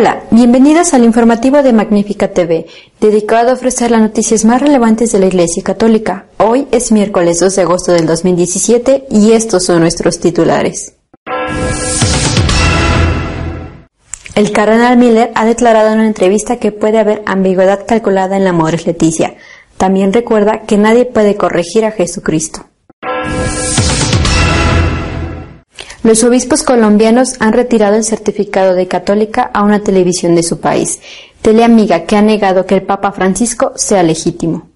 Hola, bienvenidos al informativo de Magnífica TV, dedicado a ofrecer las noticias más relevantes de la Iglesia Católica. Hoy es miércoles 2 de agosto del 2017 y estos son nuestros titulares. El cardenal Miller ha declarado en una entrevista que puede haber ambigüedad calculada en la Amoris Leticia. También recuerda que nadie puede corregir a Jesucristo. Los obispos colombianos han retirado el certificado de católica a una televisión de su país, teleamiga que ha negado que el Papa Francisco sea legítimo.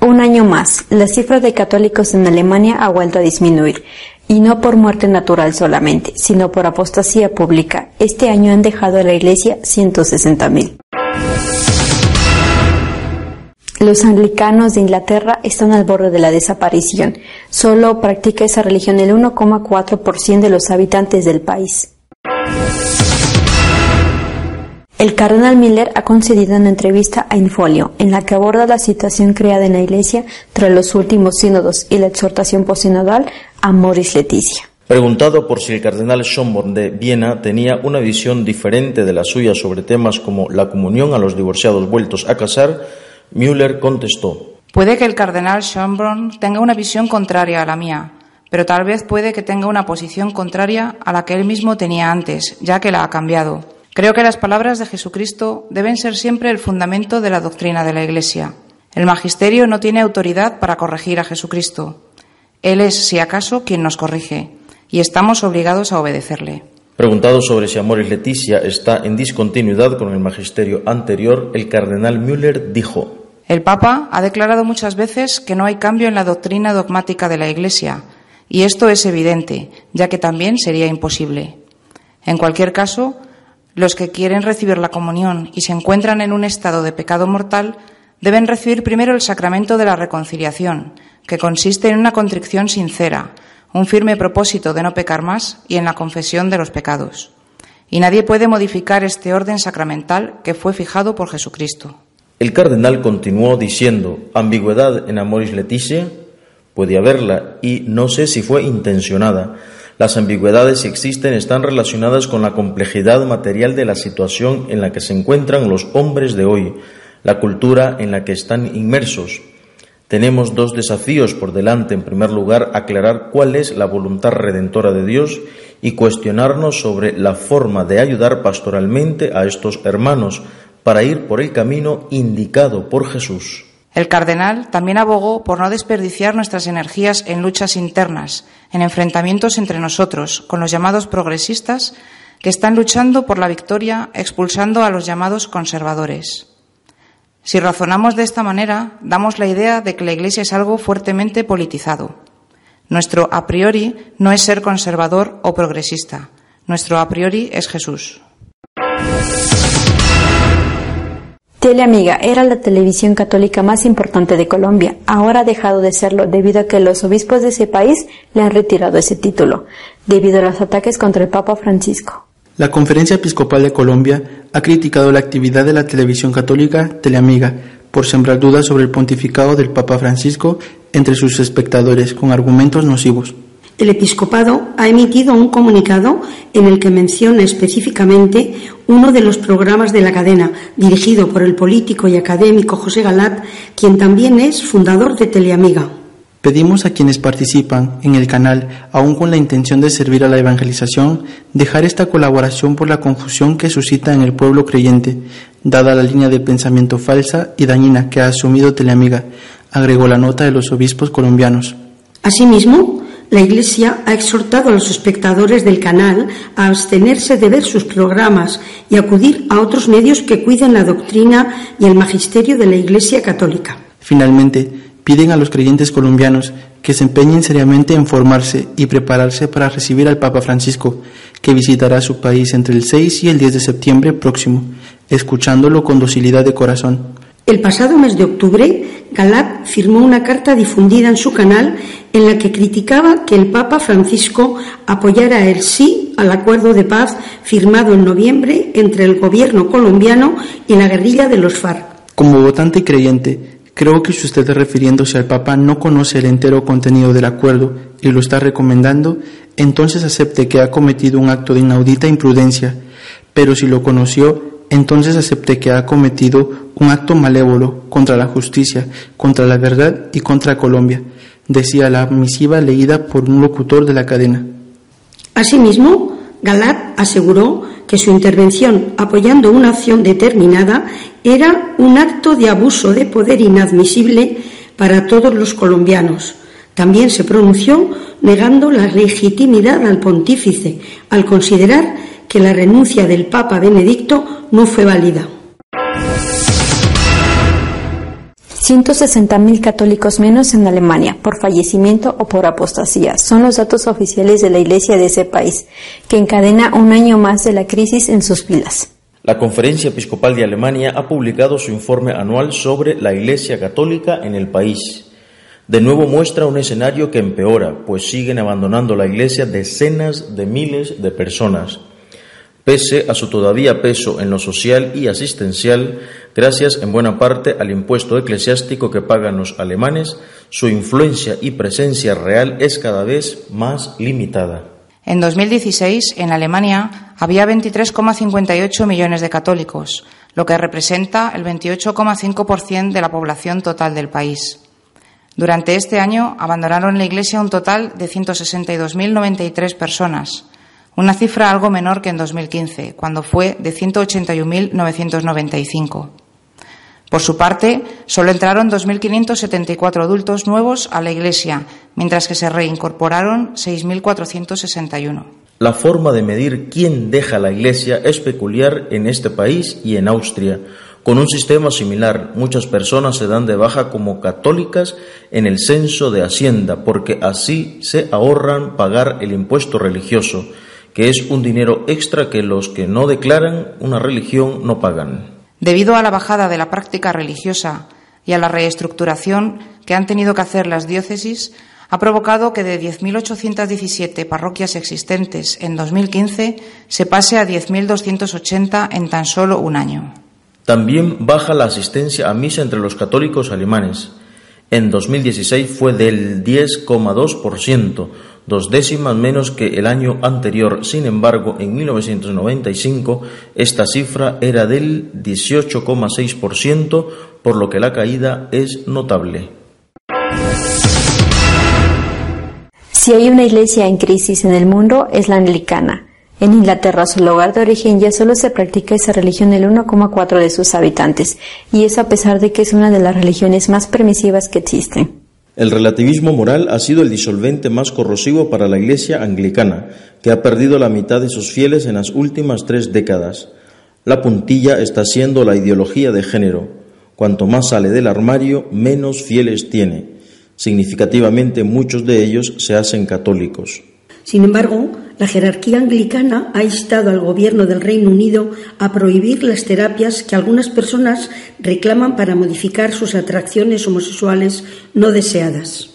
Un año más, la cifra de católicos en Alemania ha vuelto a disminuir, y no por muerte natural solamente, sino por apostasía pública. Este año han dejado a la Iglesia 160.000. Los anglicanos de Inglaterra están al borde de la desaparición. Solo practica esa religión el 1,4% de los habitantes del país. El cardenal Miller ha concedido una entrevista a Infolio, en la que aborda la situación creada en la Iglesia tras los últimos sínodos y la exhortación posinodal a Moris Leticia. Preguntado por si el cardenal Schönborn de Viena tenía una visión diferente de la suya sobre temas como la comunión a los divorciados vueltos a casar, Müller contestó. Puede que el cardenal Schönborn tenga una visión contraria a la mía, pero tal vez puede que tenga una posición contraria a la que él mismo tenía antes, ya que la ha cambiado. Creo que las palabras de Jesucristo deben ser siempre el fundamento de la doctrina de la Iglesia. El magisterio no tiene autoridad para corregir a Jesucristo. Él es, si acaso, quien nos corrige, y estamos obligados a obedecerle. Preguntado sobre si Amoris Leticia está en discontinuidad con el magisterio anterior, el cardenal Müller dijo: El Papa ha declarado muchas veces que no hay cambio en la doctrina dogmática de la Iglesia, y esto es evidente, ya que también sería imposible. En cualquier caso, los que quieren recibir la comunión y se encuentran en un estado de pecado mortal deben recibir primero el sacramento de la reconciliación, que consiste en una contrición sincera, un firme propósito de no pecar más y en la confesión de los pecados. Y nadie puede modificar este orden sacramental que fue fijado por Jesucristo. El cardenal continuó diciendo: ambigüedad en Amoris Leticia puede haberla y no sé si fue intencionada. Las ambigüedades, si existen, están relacionadas con la complejidad material de la situación en la que se encuentran los hombres de hoy, la cultura en la que están inmersos. Tenemos dos desafíos por delante. En primer lugar, aclarar cuál es la voluntad redentora de Dios y cuestionarnos sobre la forma de ayudar pastoralmente a estos hermanos para ir por el camino indicado por Jesús. El cardenal también abogó por no desperdiciar nuestras energías en luchas internas, en enfrentamientos entre nosotros, con los llamados progresistas, que están luchando por la victoria expulsando a los llamados conservadores. Si razonamos de esta manera, damos la idea de que la Iglesia es algo fuertemente politizado. Nuestro a priori no es ser conservador o progresista. Nuestro a priori es Jesús. Teleamiga era la televisión católica más importante de Colombia. Ahora ha dejado de serlo debido a que los obispos de ese país le han retirado ese título, debido a los ataques contra el Papa Francisco. La Conferencia Episcopal de Colombia ha criticado la actividad de la televisión católica Teleamiga por sembrar dudas sobre el pontificado del Papa Francisco entre sus espectadores con argumentos nocivos. El episcopado ha emitido un comunicado en el que menciona específicamente uno de los programas de la cadena, dirigido por el político y académico José Galat, quien también es fundador de Teleamiga. Pedimos a quienes participan en el canal, aun con la intención de servir a la evangelización, dejar esta colaboración por la confusión que suscita en el pueblo creyente, dada la línea de pensamiento falsa y dañina que ha asumido Teleamiga, agregó la nota de los obispos colombianos. Asimismo, la Iglesia ha exhortado a los espectadores del canal a abstenerse de ver sus programas y acudir a otros medios que cuiden la doctrina y el magisterio de la Iglesia católica. Finalmente, piden a los creyentes colombianos que se empeñen seriamente en formarse y prepararse para recibir al Papa Francisco, que visitará su país entre el 6 y el 10 de septiembre próximo, escuchándolo con docilidad de corazón. El pasado mes de octubre, Galat firmó una carta difundida en su canal en la que criticaba que el Papa Francisco apoyara el sí al acuerdo de paz firmado en noviembre entre el gobierno colombiano y la guerrilla de los FARC. Como votante y creyente, creo que si usted refiriéndose al Papa no conoce el entero contenido del acuerdo y lo está recomendando, entonces acepte que ha cometido un acto de inaudita imprudencia, pero si lo conoció, entonces acepte que ha cometido un acto malévolo contra la justicia, contra la verdad y contra Colombia, decía la misiva leída por un locutor de la cadena. Asimismo, Galat aseguró que su intervención apoyando una acción determinada era un acto de abuso de poder inadmisible para todos los colombianos. También se pronunció negando la legitimidad al pontífice al considerar que la renuncia del Papa Benedicto no fue válida. 160.000 católicos menos en Alemania por fallecimiento o por apostasía. Son los datos oficiales de la Iglesia de ese país, que encadena un año más de la crisis en sus filas. La Conferencia Episcopal de Alemania ha publicado su informe anual sobre la Iglesia Católica en el país. De nuevo muestra un escenario que empeora, pues siguen abandonando la Iglesia decenas de miles de personas pese a su todavía peso en lo social y asistencial, gracias en buena parte al impuesto eclesiástico que pagan los alemanes, su influencia y presencia real es cada vez más limitada. En 2016, en Alemania, había 23,58 millones de católicos, lo que representa el 28,5% de la población total del país. Durante este año abandonaron la Iglesia un total de 162.093 personas, una cifra algo menor que en 2015, cuando fue de 181.995. Por su parte, solo entraron 2.574 adultos nuevos a la Iglesia, mientras que se reincorporaron 6.461. La forma de medir quién deja la Iglesia es peculiar en este país y en Austria. Con un sistema similar, muchas personas se dan de baja como católicas en el censo de Hacienda, porque así se ahorran pagar el impuesto religioso que es un dinero extra que los que no declaran una religión no pagan. Debido a la bajada de la práctica religiosa y a la reestructuración que han tenido que hacer las diócesis, ha provocado que de 10.817 parroquias existentes en 2015 se pase a 10.280 en tan solo un año. También baja la asistencia a misa entre los católicos alemanes. En 2016 fue del 10,2%, dos décimas menos que el año anterior. Sin embargo, en 1995 esta cifra era del 18,6%, por lo que la caída es notable. Si hay una iglesia en crisis en el mundo, es la anglicana. En Inglaterra, su lugar de origen, ya solo se practica esa religión el 1,4 de sus habitantes, y eso a pesar de que es una de las religiones más permisivas que existen. El relativismo moral ha sido el disolvente más corrosivo para la Iglesia anglicana, que ha perdido la mitad de sus fieles en las últimas tres décadas. La puntilla está siendo la ideología de género. Cuanto más sale del armario, menos fieles tiene. Significativamente muchos de ellos se hacen católicos. Sin embargo, la jerarquía anglicana ha instado al gobierno del Reino Unido a prohibir las terapias que algunas personas reclaman para modificar sus atracciones homosexuales no deseadas.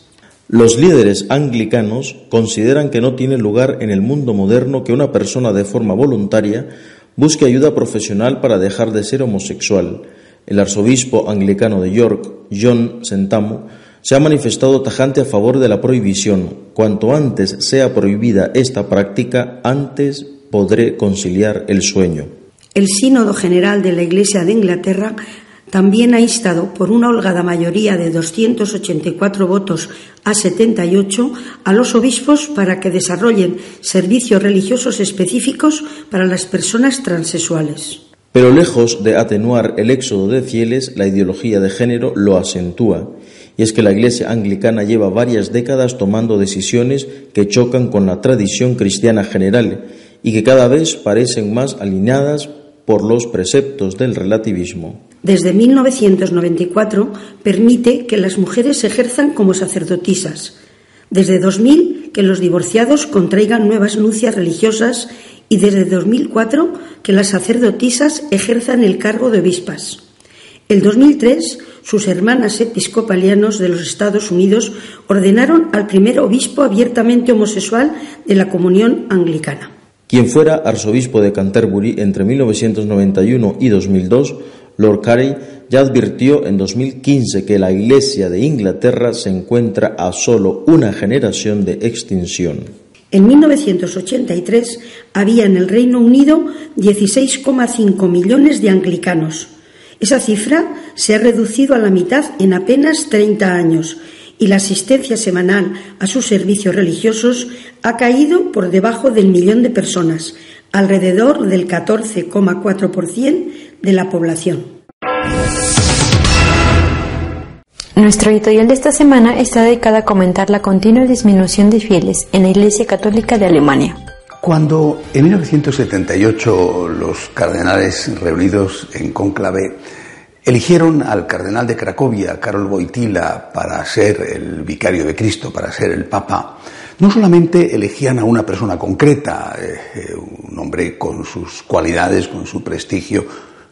Los líderes anglicanos consideran que no tiene lugar en el mundo moderno que una persona de forma voluntaria busque ayuda profesional para dejar de ser homosexual. El arzobispo anglicano de York, John Sentamo, se ha manifestado tajante a favor de la prohibición. Cuanto antes sea prohibida esta práctica, antes podré conciliar el sueño. El Sínodo General de la Iglesia de Inglaterra también ha instado por una holgada mayoría de 284 votos a 78 a los obispos para que desarrollen servicios religiosos específicos para las personas transexuales. Pero lejos de atenuar el éxodo de fieles, la ideología de género lo acentúa y es que la Iglesia anglicana lleva varias décadas tomando decisiones que chocan con la tradición cristiana general y que cada vez parecen más alineadas por los preceptos del relativismo. Desde 1994 permite que las mujeres ejerzan como sacerdotisas. Desde 2000 que los divorciados contraigan nuevas nupcias religiosas y desde 2004 que las sacerdotisas ejerzan el cargo de obispas. El 2003 sus hermanas episcopalianos de los Estados Unidos ordenaron al primer obispo abiertamente homosexual de la comunión anglicana. Quien fuera arzobispo de Canterbury entre 1991 y 2002, Lord Carey ya advirtió en 2015 que la Iglesia de Inglaterra se encuentra a solo una generación de extinción. En 1983 había en el Reino Unido 16,5 millones de anglicanos. Esa cifra se ha reducido a la mitad en apenas 30 años y la asistencia semanal a sus servicios religiosos ha caído por debajo del millón de personas, alrededor del 14,4% de la población. Nuestro editorial de esta semana está dedicado a comentar la continua disminución de fieles en la Iglesia Católica de Alemania. Cuando en 1978 los cardenales reunidos en conclave eligieron al cardenal de Cracovia, Karol Wojtyla, para ser el vicario de Cristo, para ser el papa, no solamente elegían a una persona concreta, eh, eh, un hombre con sus cualidades, con su prestigio,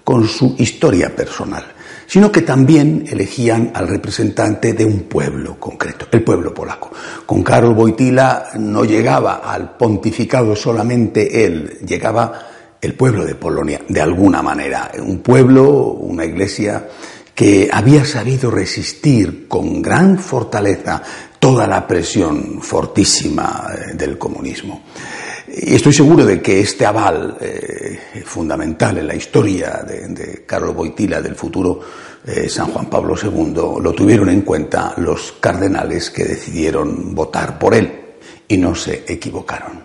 con su historia personal, sino que también elegían al representante de un pueblo concreto, el pueblo polaco. Con Karol Wojtyla no llegaba al pontificado solamente él, llegaba el pueblo de Polonia, de alguna manera, un pueblo, una iglesia que había sabido resistir con gran fortaleza toda la presión fortísima eh, del comunismo. Estoy seguro de que este aval eh, fundamental en la historia de, de Carlos Boitila del futuro eh, San Juan Pablo II lo tuvieron en cuenta los cardenales que decidieron votar por él y no se equivocaron.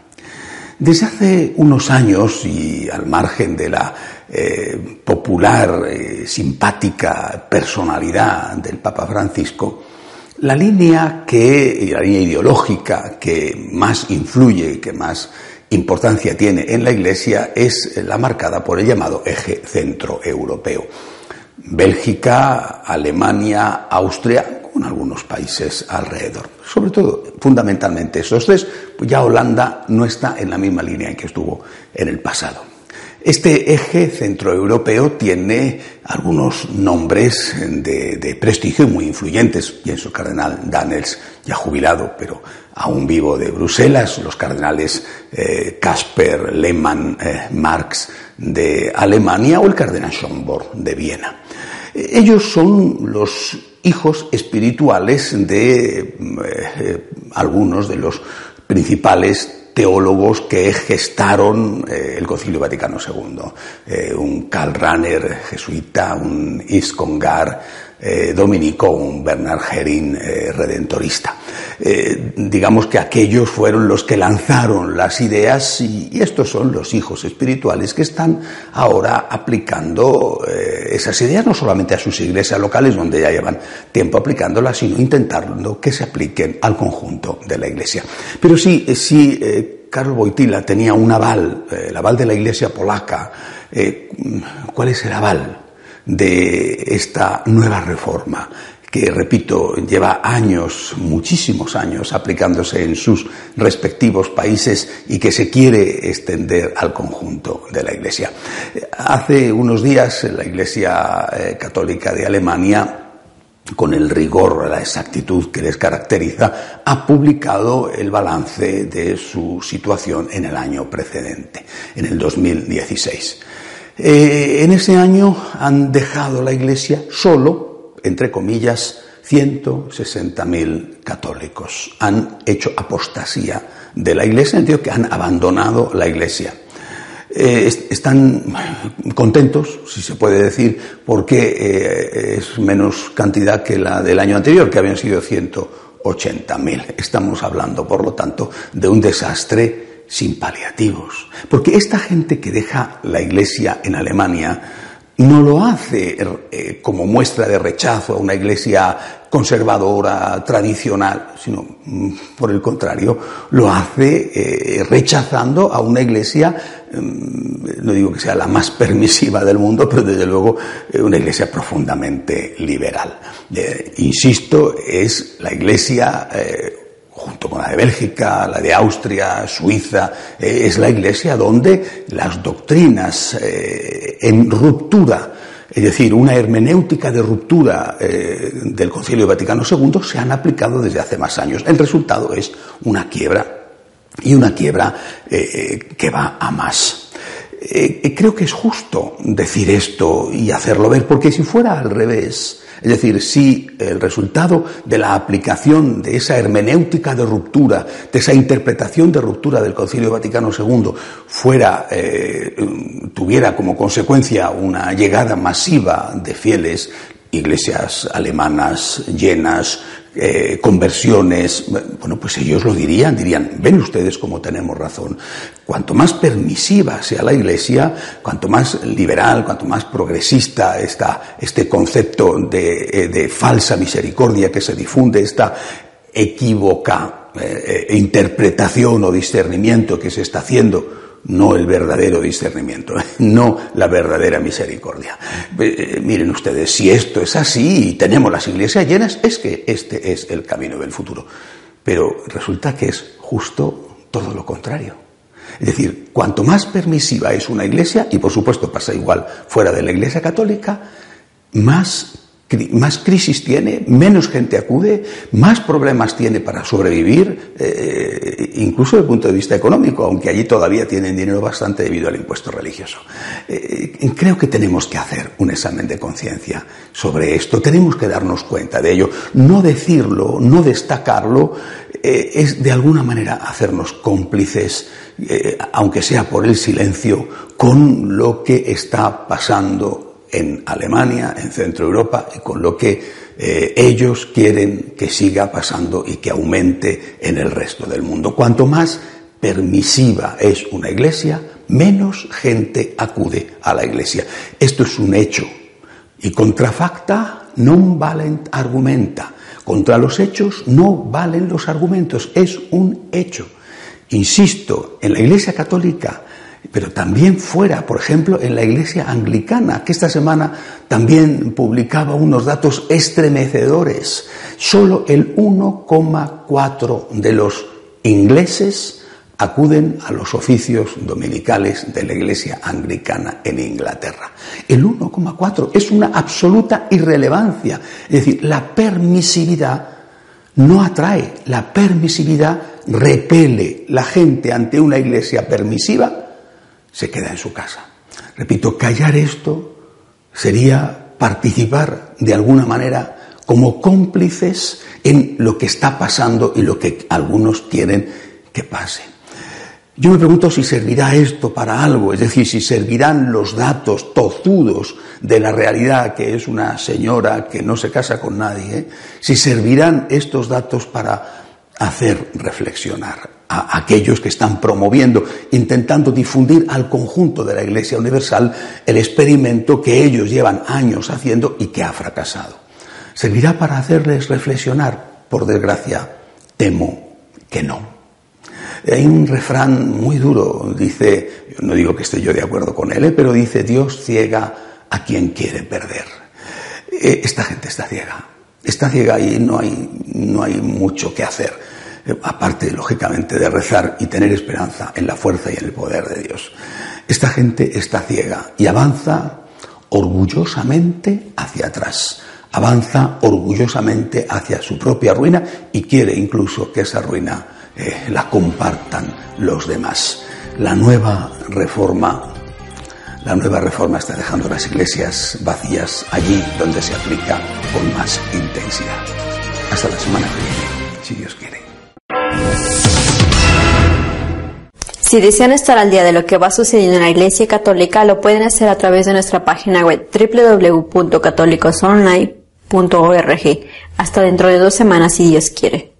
Desde hace unos años y al margen de la eh, popular, simpática personalidad del Papa Francisco, la línea que, la línea ideológica que más influye, que más importancia tiene en la Iglesia es la marcada por el llamado eje centroeuropeo. Bélgica, Alemania, Austria, con algunos países alrededor. Sobre todo, fundamentalmente esos tres, pues ya Holanda no está en la misma línea en que estuvo en el pasado. Este eje centroeuropeo tiene algunos nombres de, de prestigio muy influyentes. Pienso cardenal Daniels, ya jubilado, pero aún vivo de Bruselas, los cardenales eh, Lehmann, eh, Marx de Alemania o el cardenal Schomburg de Viena. Ellos son los hijos espirituales de eh, algunos de los principales teólogos que gestaron el Concilio Vaticano II. un Karl Rahner jesuita, un Iscongar eh, dominico, un Bernard Herring eh, redentorista. Eh, digamos que aquellos fueron los que lanzaron las ideas y, estos son los hijos espirituales que están ahora aplicando esas ideas no solamente a sus iglesias locales donde ya llevan tiempo aplicándolas, sino intentando que se apliquen al conjunto de la iglesia. Pero sí, sí, Carlos Boitila tenía un aval, el aval de la iglesia polaca. ¿Cuál es el aval? De esta nueva reforma que, repito, lleva años, muchísimos años, aplicándose en sus respectivos países y que se quiere extender al conjunto de la Iglesia. Hace unos días la Iglesia eh, Católica de Alemania con el rigor, la exactitud que les caracteriza, ha publicado el balance de su situación en el año precedente, en el 2016. Eh, en ese año han dejado la Iglesia solo, entre comillas, 160.000 católicos. Han hecho apostasía de la Iglesia, en el que han abandonado la Iglesia. Eh, están contentos, si se puede decir, porque eh, es menos cantidad que la del año anterior, que habían sido 180.000. Estamos hablando, por lo tanto, de un desastre sin paliativos. Porque esta gente que deja la iglesia en Alemania no lo hace eh, como muestra de rechazo a una iglesia conservadora, tradicional, sino mm, por el contrario, lo hace eh, rechazando a una iglesia, mm, no digo que sea la más permisiva del mundo, pero desde luego eh, una iglesia profundamente liberal. insisto, es la iglesia junto con la de Bélgica, la de Austria, Suiza, eh, es la Iglesia donde las doctrinas eh, en ruptura, es decir, una hermenéutica de ruptura eh, del Concilio Vaticano II se han aplicado desde hace más años. El resultado es una quiebra y una quiebra que va a más. creo que es justo decir esto y hacerlo ver, porque si fuera al revés, es decir, si el resultado de la aplicación de esa hermenéutica de ruptura, de esa interpretación de ruptura del Concilio Vaticano II fuera, eh, tuviera como consecuencia una llegada masiva de fieles, iglesias alemanas llenas, eh, conversiones, bueno, pues ellos lo dirían, dirían, ven ustedes cómo tenemos razón. Cuanto más permisiva sea la Iglesia, cuanto más liberal, cuanto más progresista está este concepto de, eh, falsa misericordia que se difunde, esta equívoca eh, interpretación o discernimiento que se está haciendo, no el verdadero discernimiento, no la verdadera misericordia. Eh, miren ustedes, si esto es así y tenemos las iglesias llenas, es que este es el camino del futuro. Pero resulta que es justo todo lo contrario. Es decir, cuanto más permisiva es una iglesia, y por supuesto pasa igual fuera de la iglesia católica, más más crisis tiene, menos gente acude, más problemas tiene para sobrevivir, eh, incluso desde el punto de vista económico, aunque allí todavía tienen dinero bastante debido al impuesto religioso. Eh, creo que tenemos que hacer un examen de conciencia sobre esto, tenemos que darnos cuenta de ello. No decirlo, no destacarlo, eh, es de alguna manera hacernos cómplices, aunque sea por el silencio, con lo que está pasando en Alemania, en Centro Europa, y con lo que eh, ellos quieren que siga pasando y que aumente en el resto del mundo. Cuanto más permisiva es una iglesia, menos gente acude a la iglesia. Esto es un hecho. Y contra facta non valent argumenta. Contra los hechos no valen los argumentos. Es un hecho. Insisto, en la iglesia católica pero también fuera, por ejemplo, en la iglesia anglicana, que esta semana también publicaba unos datos estremecedores. Solo el 1,4 de los ingleses acuden a los oficios dominicales de la iglesia anglicana en Inglaterra. El 1,4 es una absoluta irrelevancia. Es decir, la permisividad no atrae, la permisividad repele la gente ante una iglesia permisiva se queda en su casa. Repito, callar esto sería participar de alguna manera como cómplices en lo que está pasando y lo que algunos quieren que pase. Yo me pregunto si servirá esto para algo, es decir, si servirán los datos tozudos de la realidad, que es una señora que no se casa con nadie, si servirán estos datos para hacer reflexionar a aquellos que están promoviendo, intentando difundir al conjunto de la Iglesia Universal el experimento que ellos llevan años haciendo y que ha fracasado. ¿Servirá para hacerles reflexionar? Por desgracia, temo que no. Hay un refrán muy duro, dice, no digo que esté yo de acuerdo con él, ¿eh? pero dice, Dios ciega a quien quiere perder. Eh, esta gente está ciega, está ciega y no hay, no hay mucho que hacer aparte, lógicamente, de rezar y tener esperanza en la fuerza y en el poder de Dios. Esta gente está ciega y avanza orgullosamente hacia atrás, avanza orgullosamente hacia su propia ruina y quiere incluso que esa ruina eh, la compartan los demás. La nueva reforma, la nueva reforma está dejando las iglesias vacías allí donde se aplica con más intensidad. Hasta la semana que viene, Dios. Si desean estar al día de lo que va sucediendo en la Iglesia Católica, lo pueden hacer a través de nuestra página web www.católicosonline.org. Hasta dentro de dos semanas, si Dios quiere.